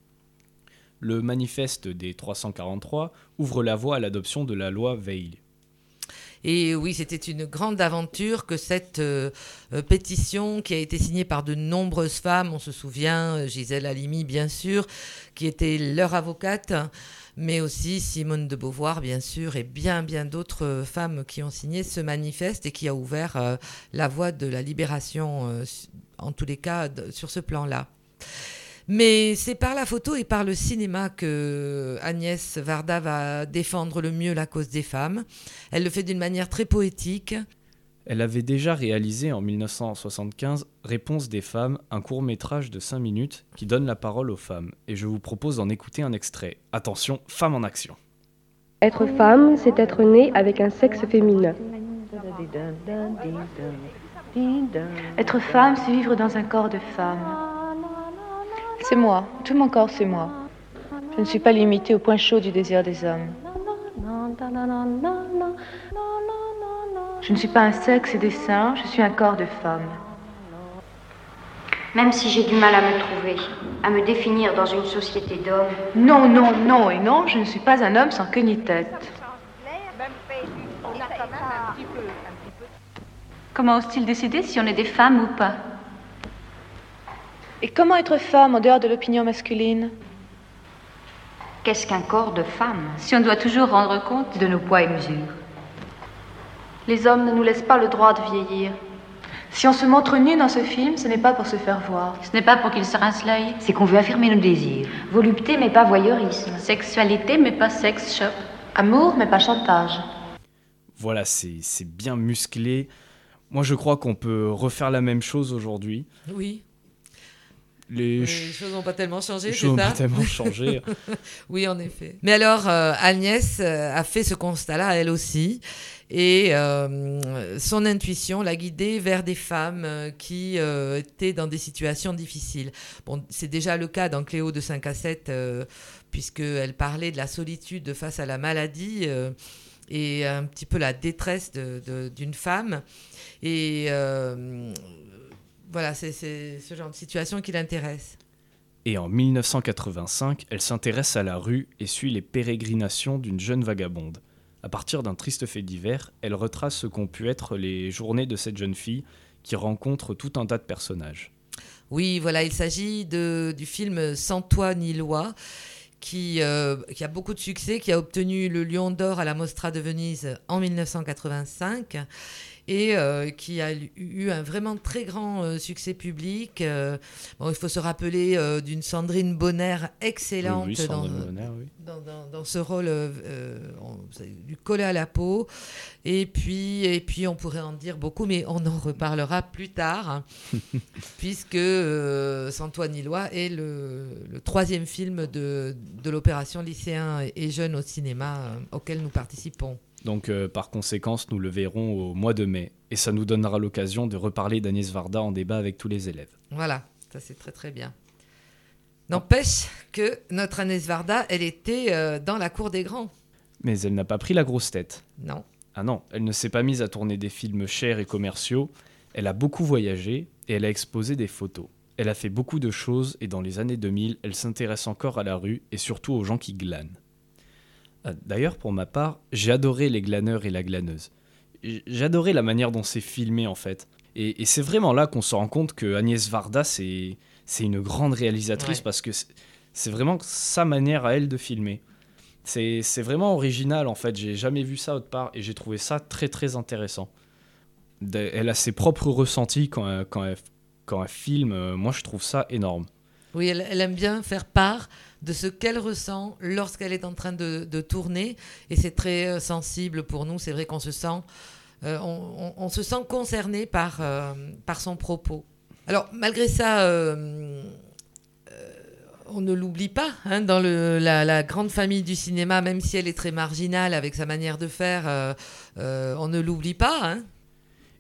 Le manifeste des 343 ouvre la voie à l'adoption de la loi Veil. Et oui, c'était une grande aventure que cette euh, euh, pétition qui a été signée par de nombreuses femmes, on se souvient, euh, Gisèle Halimi bien sûr, qui était leur avocate, mais aussi Simone de Beauvoir bien sûr, et bien bien d'autres femmes qui ont signé ce manifeste et qui a ouvert la voie de la libération, en tous les cas, sur ce plan-là. Mais c'est par la photo et par le cinéma que Agnès Varda va défendre le mieux la cause des femmes. Elle le fait d'une manière très poétique. Elle avait déjà réalisé en 1975 Réponse des femmes, un court métrage de 5 minutes qui donne la parole aux femmes. Et je vous propose d'en écouter un extrait. Attention, femme en action. Être femme, c'est être né avec un sexe féminin. Être femme, c'est vivre dans un corps de femme. C'est moi, tout mon corps, c'est moi. Je ne suis pas limitée au point chaud du désir des hommes. Je ne suis pas un sexe et des seins, je suis un corps de femme. Même si j'ai du mal à me trouver, à me définir dans une société d'hommes, Non, non, non et non, je ne suis pas un homme sans queue ni tête. Comment ose-t-il décider si on est des femmes ou pas? Et comment être femme en dehors de l'opinion masculine qu'est-ce qu'un corps de femme Si on doit toujours rendre compte de nos poids et mesures. Les hommes ne nous laissent pas le droit de vieillir. Si on se montre nu dans ce film, ce n'est pas pour se faire voir. Ce n'est pas pour qu'ils se rincent l'œil, c'est qu'on veut affirmer nos désirs. Volupté mais pas voyeurisme. Sexualité, mais pas sex shop. Amour, mais pas chantage. Voilà, c'est c'est bien musclé. Moi, je crois qu'on peut refaire la même chose aujourd'hui. Oui. Les, Les ch- choses n'ont pas tellement changé, les c'est choses n'ont ça pas tellement changé. oui, en effet. Mais alors, euh, Agnès euh, a fait ce constat-là, elle aussi. Et euh, son intuition l'a guidée vers des femmes qui euh, étaient dans des situations difficiles. Bon, c'est déjà le cas dans Cléo de 5 à 7, euh, puisqu'elle parlait de la solitude face à la maladie et un petit peu la détresse d'une femme. Et voilà, c'est ce genre de situation qui l'intéresse. Et en 1985, elle s'intéresse à la rue et suit les pérégrinations d'une jeune vagabonde. À partir d'un triste fait divers, elle retrace ce qu'ont pu être les journées de cette jeune fille qui rencontre tout un tas de personnages. Oui, voilà, il s'agit du film Sans toi ni loi, qui, euh, qui a beaucoup de succès, qui a obtenu le Lion d'Or à la Mostra de Venise en 1985 et euh, qui a eu- un vraiment très grand euh, succès public. Euh, bon, il faut se rappeler d'une Sandrine Bonner excellente Oui, oui, dans, Sandrine Bonner, oui. dans, dans- dans ce rôle on- lui collait à la peau. Et puis, et puis, on pourrait en dire beaucoup, mais on en reparlera plus tard, hein, puisque Sans toi ni loi est le, le troisième film de, de l'opération Lycéens et- Jeunes au cinéma auquel nous participons. Donc euh, par conséquent, nous le verrons au mois de mai. Et ça nous donnera l'occasion de reparler d'Agnès Varda en débat avec tous les élèves. Voilà, ça c'est très très bien. N'empêche que notre Agnès Varda, elle était euh, dans la cour des grands. Mais elle n'a pas pris la grosse tête. Non. Ah non, elle ne s'est pas mise à tourner des films chers et commerciaux. Elle a beaucoup voyagé et elle a exposé des photos. Elle a fait beaucoup de choses et dans les années 2000, elle s'intéresse encore à la rue et surtout aux gens qui glanent. Euh, D'ailleurs, pour ma part, j'ai adoré les glaneurs et la glaneuse. J'adorais la manière dont c'est filmé en fait. Et, et c'est vraiment là qu'on se rend compte que Agnès Varda, c'est une grande réalisatrice Ouais. parce que c'est- vraiment sa manière à elle de filmer. C'est vraiment original en fait, j'ai jamais vu ça autre part et j'ai trouvé ça très très intéressant. Elle a ses propres ressentis quand elle, quand elle, quand elle filme, euh, moi je trouve ça énorme. Oui, elle, aime bien faire part de ce qu'elle ressent lorsqu'elle est en train de, tourner. Et c'est très euh, sensible pour nous. C'est vrai qu'on se sent, euh, on, se sent concerné par, euh, par son propos. Alors, malgré ça, on ne l'oublie pas hein, dans la, grande famille du cinéma, même si elle est très marginale avec sa manière de faire, on ne l'oublie pas. hein.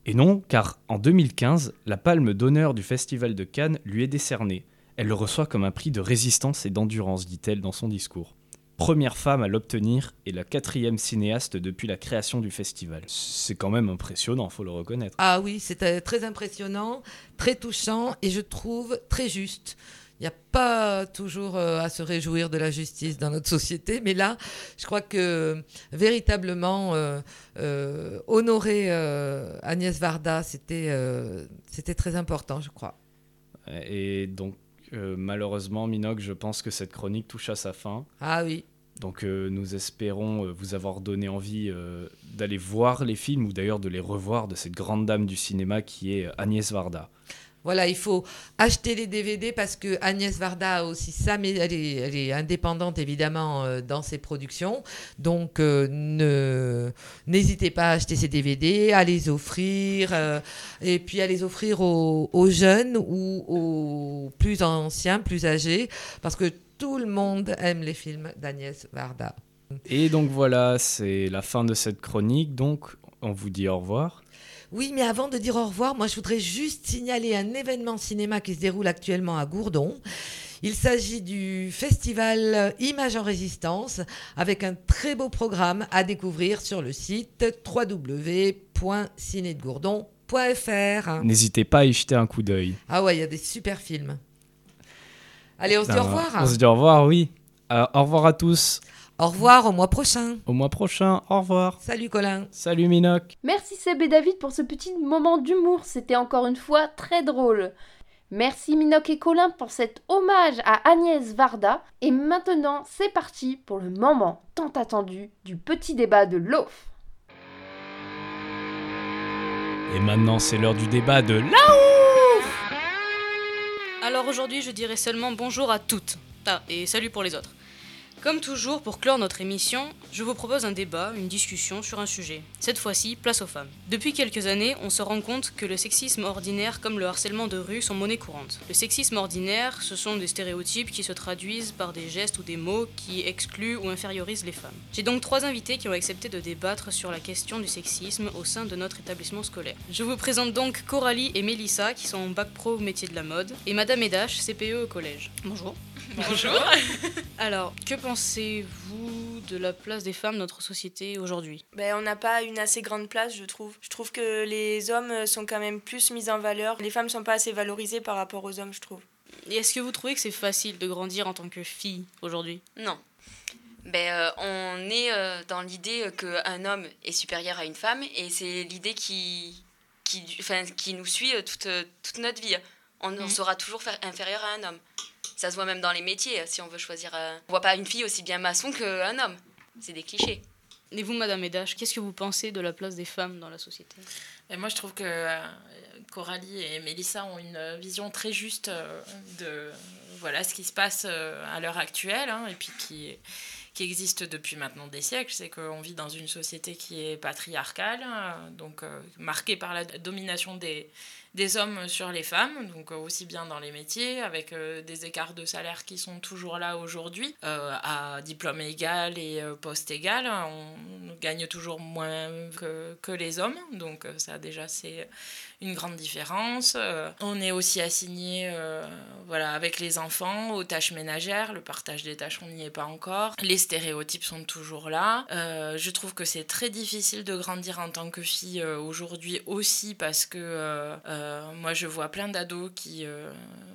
Et non, car en 2015, la palme d'honneur du Festival de Cannes lui est décernée. Elle le reçoit comme un prix de résistance et d'endurance, dit-elle dans son discours. Première femme à l'obtenir et la quatrième cinéaste depuis la création du festival. C'est quand même impressionnant, faut le reconnaître. Ah oui, c'était très impressionnant, très touchant et je trouve très juste. Il n'y a pas toujours euh, à se réjouir de la justice dans notre société, mais là, je crois que véritablement euh, euh, honorer euh, Agnès Varda, c'était euh, c'était très important, je crois. Et donc, euh, malheureusement, Minoc, je pense que cette chronique touche à sa fin. Ah oui. Donc euh, nous espérons euh, vous avoir donné envie d'aller voir les films ou d'ailleurs de les revoir de cette grande dame du cinéma qui est Agnès Varda. Voilà, il faut acheter les DVD parce que Agnès Varda a aussi ça, mais elle est, indépendante évidemment euh, dans ses productions. Donc euh, ne n'hésitez pas à acheter ces DVD, à les offrir euh, et puis à les offrir aux jeunes ou aux plus anciens, plus âgés, parce que tout le monde aime les films d'Agnès Varda. Et donc voilà, c'est la fin de cette chronique. Donc on vous dit au revoir. Oui, mais avant de dire au revoir, moi je voudrais juste signaler un événement cinéma qui se déroule actuellement à Gourdon. Il s'agit du festival Images en Résistance avec un très beau programme à découvrir sur le site www.cinédegourdon.fr. N'hésitez pas à y jeter un coup d'œil. Ah ouais, il y a des super films. Allez, on se dit au Ah, revoir. On se dit au revoir, oui. Euh, au revoir à tous. Au revoir, au mois prochain. Au mois prochain, au revoir. Salut Colin. Salut Minoc. Merci Seb et David pour ce petit moment d'humour, c'était encore une fois très drôle. Merci Minoc et Colin pour cet hommage à Agnès Varda. Et maintenant, c'est parti pour le moment tant attendu du petit débat de l'OF. Et maintenant, c'est l'heure du débat de là Alors aujourd'hui, je dirai seulement bonjour à toutes. Ah, et salut pour les autres. Comme toujours, pour clore notre émission, je vous propose un débat, une discussion sur un sujet. Cette fois-ci, place aux femmes. Depuis quelques années, on se rend compte que le sexisme ordinaire comme le harcèlement de rue sont monnaie courante. Le sexisme ordinaire, ce sont des stéréotypes qui se traduisent par des gestes ou des mots qui excluent ou infériorisent les femmes. J'ai donc trois invités qui ont accepté de débattre sur la question du sexisme au sein de notre établissement scolaire. Je vous présente donc Coralie et Mélissa qui sont en bac pro métier de la mode et Madame Edache, CPE au collège. Bonjour. Bonjour. Alors, que pensez-vous de la place des femmes dans notre société aujourd'hui? Ben, on n'a pas une assez grande place, je trouve. Je trouve que les hommes sont quand même plus mis en valeur. Les femmes sont pas assez valorisées par rapport aux hommes, je trouve. Et est-ce que vous trouvez que c'est facile de grandir en tant que fille aujourd'hui? Non. Ben, euh, on est euh, dans l'idée qu'un homme est supérieur à une femme et c'est l'idée qui, qui, enfin, qui nous suit toute, toute notre vie. On, on sera toujours inférieur à un homme. Ça se voit même dans les métiers, si on veut choisir. euh, On voit pas une fille aussi bien maçon qu'un homme. C'est des clichés. Et vous, Madame Edache, qu'est-ce que vous pensez de la place des femmes dans la société? Et moi, je trouve que euh, Coralie et Mélissa ont une vision très juste euh, de voilà ce qui se passe euh, à l'heure actuelle hein, et puis qui, qui existe depuis maintenant des siècles. C'est qu'on vit dans une société qui est patriarcale, euh, donc euh, marquée par la domination des, des hommes sur les femmes, donc aussi bien dans les métiers, avec des écarts de salaire qui sont toujours là aujourd'hui, à diplôme égal et poste égal. On gagne toujours moins que, que les hommes, donc ça déjà c'est une grande différence. Euh, on est aussi assigné euh, voilà, avec les enfants aux tâches ménagères. Le partage des tâches, on n'y est pas encore. Les stéréotypes sont toujours là. Euh, je trouve que c'est très difficile de grandir en tant que fille aujourd'hui aussi parce que moi, je vois plein d'ados qui,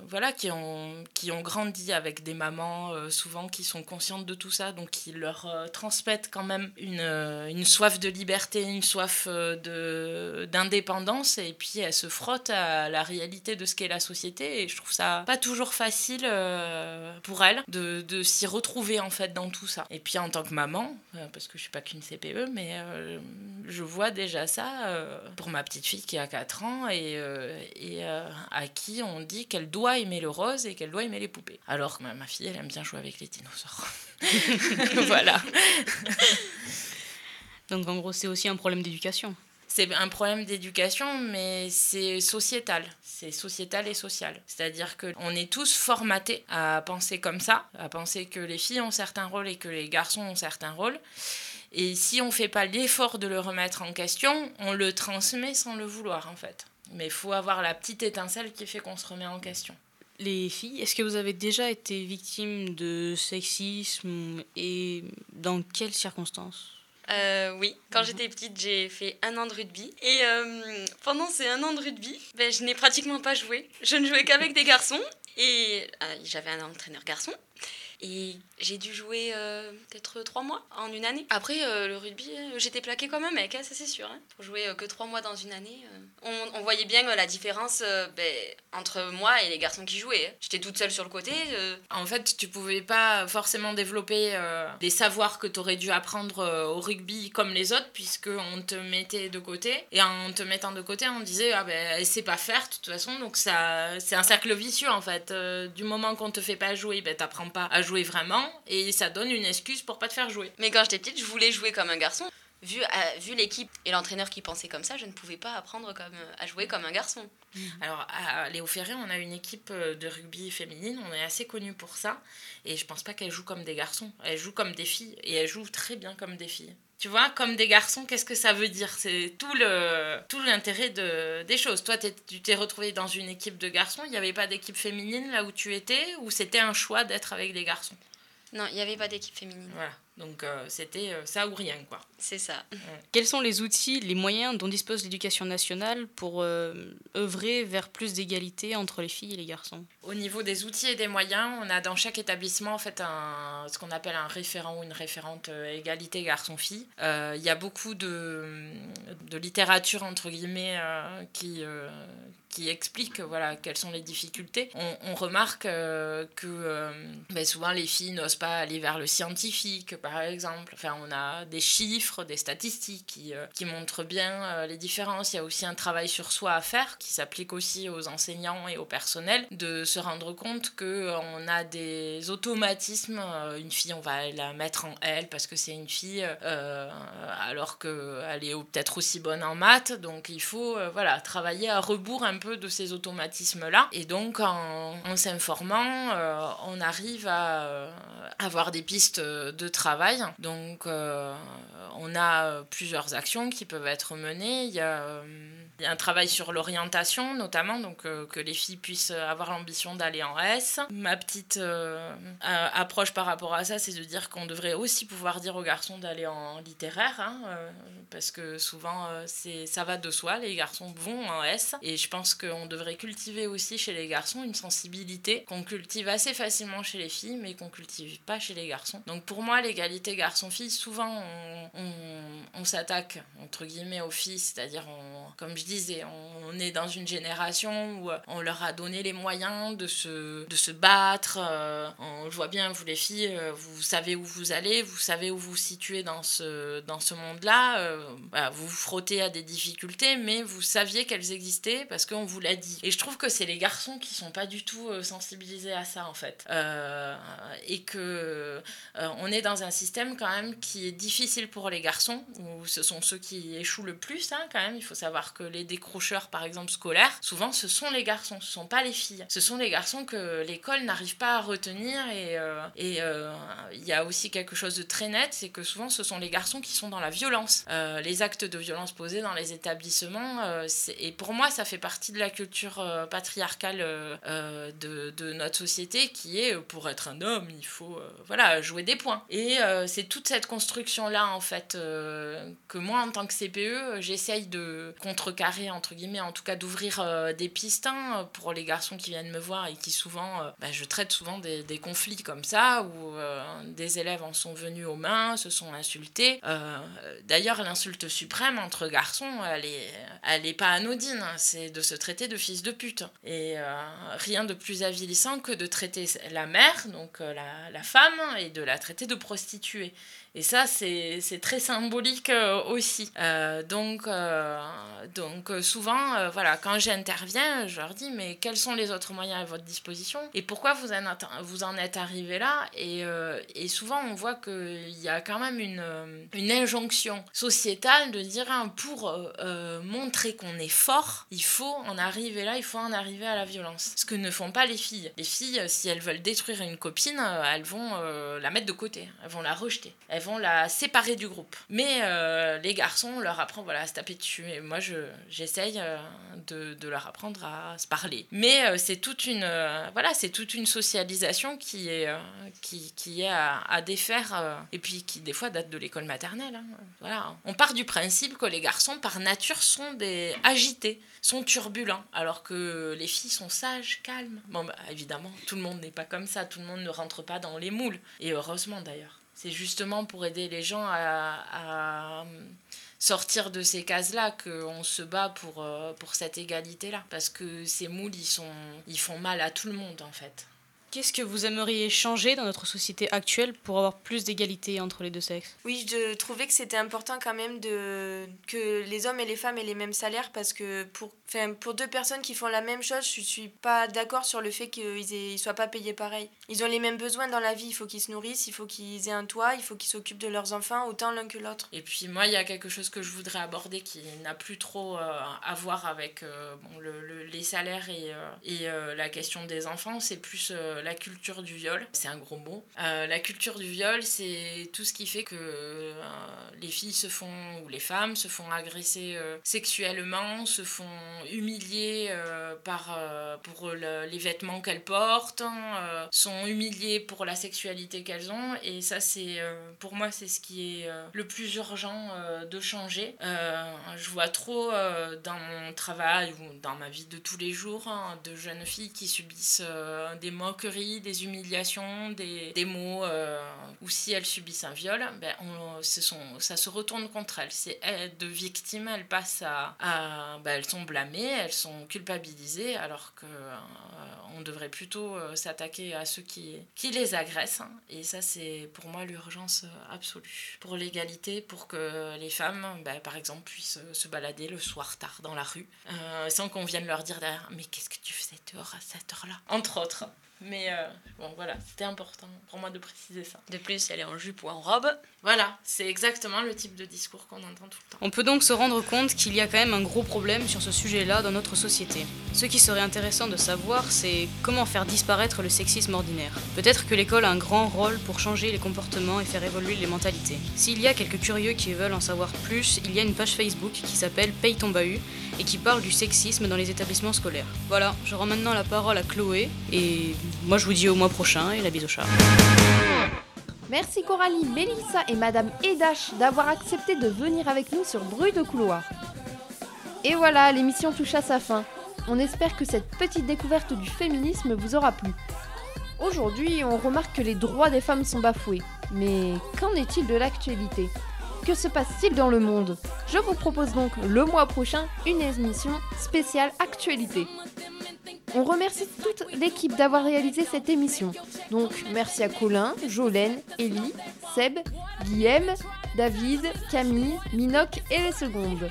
voilà, qui, ont, qui ont grandi avec des mamans souvent qui sont conscientes de tout ça, donc qui leur transmettent quand même une, une soif de liberté, une soif d'indépendance. Et puis, elle se frotte à la réalité de ce qu'est la société et je trouve ça pas toujours facile euh, pour elle de, de s'y retrouver en fait dans tout ça. Et puis en tant que maman, euh, parce que je suis pas qu'une CPE, mais euh, je vois déjà ça pour ma petite fille qui a 4 ans et, et à qui on dit qu'elle doit aimer le rose et qu'elle doit aimer les poupées. Alors que ma fille, elle aime bien jouer avec les dinosaures. voilà. Donc en gros, c'est aussi un problème d'éducation c'est un problème d'éducation, mais c'est sociétal. C'est sociétal et social. C'est-à-dire qu'on est tous formatés à penser comme ça, à penser que les filles ont certains rôles et que les garçons ont certains rôles. Et si on ne fait pas l'effort de le remettre en question, on le transmet sans le vouloir, en fait. Mais il faut avoir la petite étincelle qui fait qu'on se remet en question. Les filles, est-ce que vous avez déjà été victime de sexisme et dans quelles circonstances? Euh, oui, quand j'étais petite, j'ai fait un an de rugby. Et euh, pendant ces un an de rugby, ben, je n'ai pratiquement pas joué. Je ne jouais qu'avec des garçons. Et euh, j'avais un entraîneur garçon. Et j'ai dû jouer peut-être trois mois en une année. Après, le rugby, j'étais plaqué comme un mec, ça c'est sûr. Hein. Pour jouer que trois mois dans une année, on, voyait bien la différence ben, entre moi et les garçons qui jouaient. Hein. J'étais toute seule sur le côté. En fait, tu pouvais pas forcément développer les savoirs que tu aurais dû apprendre au rugby comme les autres, puisqu'on te mettait de côté. Et en te mettant de côté, on disait, ah ben, elle sait pas faire, de toute façon. Donc, ça, c'est un cercle vicieux, en fait. Euh, du moment qu'on te fait pas jouer, ben, t'apprends pas à jouer vraiment. Et ça donne une excuse pour pas te faire jouer. Mais quand j'étais petite, je voulais jouer comme un garçon. Vu, euh, vu l'équipe et l'entraîneur qui pensait comme ça, je ne pouvais pas apprendre comme, à jouer comme un garçon. Mmh. Alors, à Léo Ferré, on a une équipe euh, de rugby féminine, on est assez connus pour ça. Et je pense pas qu'elle joue comme des garçons. Elle joue comme des filles. Et elle joue très bien comme des filles. Tu vois, comme des garçons, qu'est-ce que ça veut dire? C'est tout le tout l'intérêt de, des choses. Toi, tu t'es retrouvé dans une équipe de garçons, il n'y avait pas d'équipe féminine là où tu étais, ou c'était un choix d'être avec des garçons? Non, il n'y avait pas d'équipe féminine. Voilà. Donc euh, c'était euh, ça ou rien, quoi. C'est ça. Quels sont les outils, les moyens dont dispose l'éducation nationale pour euh, œuvrer vers plus d'égalité entre les filles et les garçons? Au niveau des outils et des moyens, on a dans chaque établissement en fait un, ce qu'on appelle un référent ou une référente égalité garçon-fille. Il y a beaucoup de, de littérature entre guillemets qui qui explique voilà, quelles sont les difficultés. On, remarque que ben, souvent les filles n'osent pas aller vers le scientifique, par exemple. Enfin, on a des chiffres, des statistiques qui, euh, qui montrent bien euh, les différences. Il y a aussi un travail sur soi à faire qui s'applique aussi aux enseignants et au personnel, de se rendre compte qu'on euh, a des automatismes. Une fille, on va la mettre en elle parce que c'est une fille, alors qu'elle est peut-être aussi bonne en maths. Donc il faut voilà, travailler à rebours un peu de ces automatismes-là. Et donc en, s'informant, on arrive à avoir des pistes de travail donc, euh, on a plusieurs actions qui peuvent être menées. Il y a euh, il y a un travail sur l'orientation, notamment, donc euh, que les filles puissent avoir l'ambition d'aller en S. Ma petite euh, approche par rapport à ça, c'est de dire qu'on devrait aussi pouvoir dire aux garçons d'aller en littéraire, hein, euh, parce que souvent, c'est ça va de soi, les garçons vont en S. Et je pense qu'on devrait cultiver aussi chez les garçons une sensibilité qu'on cultive assez facilement chez les filles, mais qu'on cultive pas chez les garçons. Donc pour moi, l'égalité garçon-fille, souvent, on, on, s'attaque, entre guillemets, aux filles, c'est-à-dire, comme je dis, on est dans une génération où euh, on leur a donné les moyens de se, de se battre. Euh, on le voit bien, vous les filles, euh, vous savez où vous allez, vous savez où vous situez dans ce, dans ce monde-là. vous vous frottez à des difficultés, mais vous saviez qu'elles existaient parce qu'on vous l'a dit. Et je trouve que c'est les garçons qui sont pas du tout sensibilisés à ça, en fait. et que on est dans un système quand même qui est difficile pour les garçons, où ce sont ceux qui échouent le plus, hein, quand même. Il faut savoir que les les décrocheurs, par exemple, scolaires, souvent ce sont les garçons, ce sont pas les filles. Ce sont les garçons que l'école n'arrive pas à retenir et euh, euh, il y a aussi quelque chose de très net, c'est que souvent ce sont les garçons qui sont dans la violence. Euh, les actes de violence posés dans les établissements, et pour moi ça fait partie de la culture patriarcale de, de notre société qui est pour être un homme, il faut voilà, jouer des points. Et c'est toute cette construction-là en fait que moi en tant que CPE, j'essaye de contrecarrer entre guillemets, en tout cas d'ouvrir euh, des pistes hein, pour les garçons qui viennent me voir et qui souvent, euh, bah, je traite souvent des, conflits comme ça où euh, des élèves en sont venus aux mains, se sont insultés. D'ailleurs, l'insulte suprême entre garçons, elle est, elle est pas anodine, c'est de se traiter de fils de pute. Et rien de plus avilissant que de traiter la mère, donc la, la femme, et de la traiter de prostituée. Et ça, c'est très symbolique euh, aussi. Euh, donc, euh, donc souvent, voilà, quand j'interviens, je leur dis, mais quels sont les autres moyens à votre disposition Et pourquoi vous en, vous en êtes arrivé là et, et souvent, on voit qu'il y a quand même une, une injonction sociétale de dire, hein, pour montrer qu'on est fort, il faut en arriver là, il faut en arriver à la violence. Ce que ne font pas les filles. Les filles, si elles veulent détruire une copine, elles vont la mettre de côté, elles vont la rejeter, vont la séparer du groupe. Mais euh, les garçons, on leur apprend voilà, à se taper dessus. Et moi, je, j'essaye euh, de, de leur apprendre à se parler. Mais euh, c'est toute une, voilà, c'est toute une socialisation qui est, qui, qui est à, défaire et puis qui, des fois, date de l'école maternelle. hein. Voilà. On part du principe que les garçons, par nature, sont des agités, sont turbulents, alors que les filles sont sages, calmes. Bon, bah, évidemment, tout le monde n'est pas comme ça, tout le monde ne rentre pas dans les moules. Et heureusement d'ailleurs. C'est justement pour aider les gens à, à sortir de ces cases-là qu'on se bat pour, euh, pour cette égalité-là. Parce que ces moules, ils, sont, ils font mal à tout le monde, en fait. Qu'est-ce que vous aimeriez changer dans notre société actuelle pour avoir plus d'égalité entre les deux sexes? Oui, je trouvais que c'était important quand même de que les hommes et les femmes aient les mêmes salaires parce que pour, enfin, pour deux personnes qui font la même chose, je suis pas d'accord sur le fait qu'ils aient- ils soient pas payés pareil. Ils ont les mêmes besoins dans la vie, il faut qu'ils se nourrissent, il faut qu'ils aient un toit, il faut qu'ils s'occupent de leurs enfants autant l'un que l'autre. Et puis moi, il y a quelque chose que je voudrais aborder qui n'a plus trop euh, à voir avec euh, bon, le- le- les salaires et, euh, et euh, la question des enfants, c'est plus euh, la culture du viol. C'est un gros mot. Euh, la culture du viol, c'est tout ce qui fait que euh, les filles se font, ou les femmes se font agresser euh, sexuellement, se font humilier euh, par, euh, pour le- les vêtements qu'elles portent, hein, euh, sont humiliées pour la sexualité qu'elles ont. Et ça, c'est euh, pour moi, c'est ce qui est euh, le plus urgent euh, de changer. Euh, je vois trop euh, dans mon travail ou dans ma vie de tous les jours hein, de jeunes filles qui subissent euh, des des humiliations, des, des mots, euh, ou si elles subissent un viol, ben, ça se retourne contre elles. C'est de victimes, elles passent à... ben, elles sont blâmées, elles sont culpabilisées, alors que euh, on devrait plutôt euh, s'attaquer à ceux qui, les agressent. hein. Et ça, c'est pour moi l'urgence euh, absolue. Pour l'égalité, pour que les femmes, ben, par exemple, puissent se balader le soir tard dans la rue, sans qu'on vienne leur dire derrière, mais qu'est-ce que tu faisais dehors à cette heure-là? Entre autres. Mais euh, bon, voilà, c'était important pour moi de préciser ça. De plus, elle est en jupe ou en robe. Voilà, c'est exactement le type de discours qu'on entend tout le temps. On peut donc se rendre compte qu'il y a quand même un gros problème sur ce sujet-là dans notre société. Ce qui serait intéressant de savoir, c'est comment faire disparaître le sexisme ordinaire. Peut-être que l'école a un grand rôle pour changer les comportements et faire évoluer les mentalités. S'il y a quelques curieux qui veulent en savoir plus, il y a une page Facebook qui s'appelle Paye ton bahut et qui parle du sexisme dans les établissements scolaires. Voilà, je rends maintenant la parole à Chloé et moi je vous dis au mois prochain et la bise au chat. Merci Coralie, Mélissa et Madame Edache d'avoir accepté de venir avec nous sur Bruit de couloir. Et voilà, l'émission touche à sa fin. On espère que cette petite découverte du féminisme vous aura plu. Aujourd'hui, on remarque que les droits des femmes sont bafoués. Mais qu'en est-il de l'actualité? Que se passe-t-il dans le monde? Je vous propose donc le mois prochain une émission spéciale actualité. On remercie toute l'équipe d'avoir réalisé cette émission. Donc merci à Colin, Jolène, Ellie, Seb, Guillaume, David, Camille, Minoc et les secondes.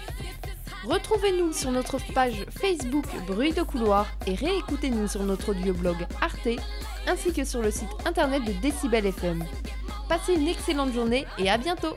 Retrouvez-nous sur notre page Facebook Bruit de couloir et réécoutez-nous sur notre audioblog Arte ainsi que sur le site internet de Décibel FM. Passez une excellente journée et à bientôt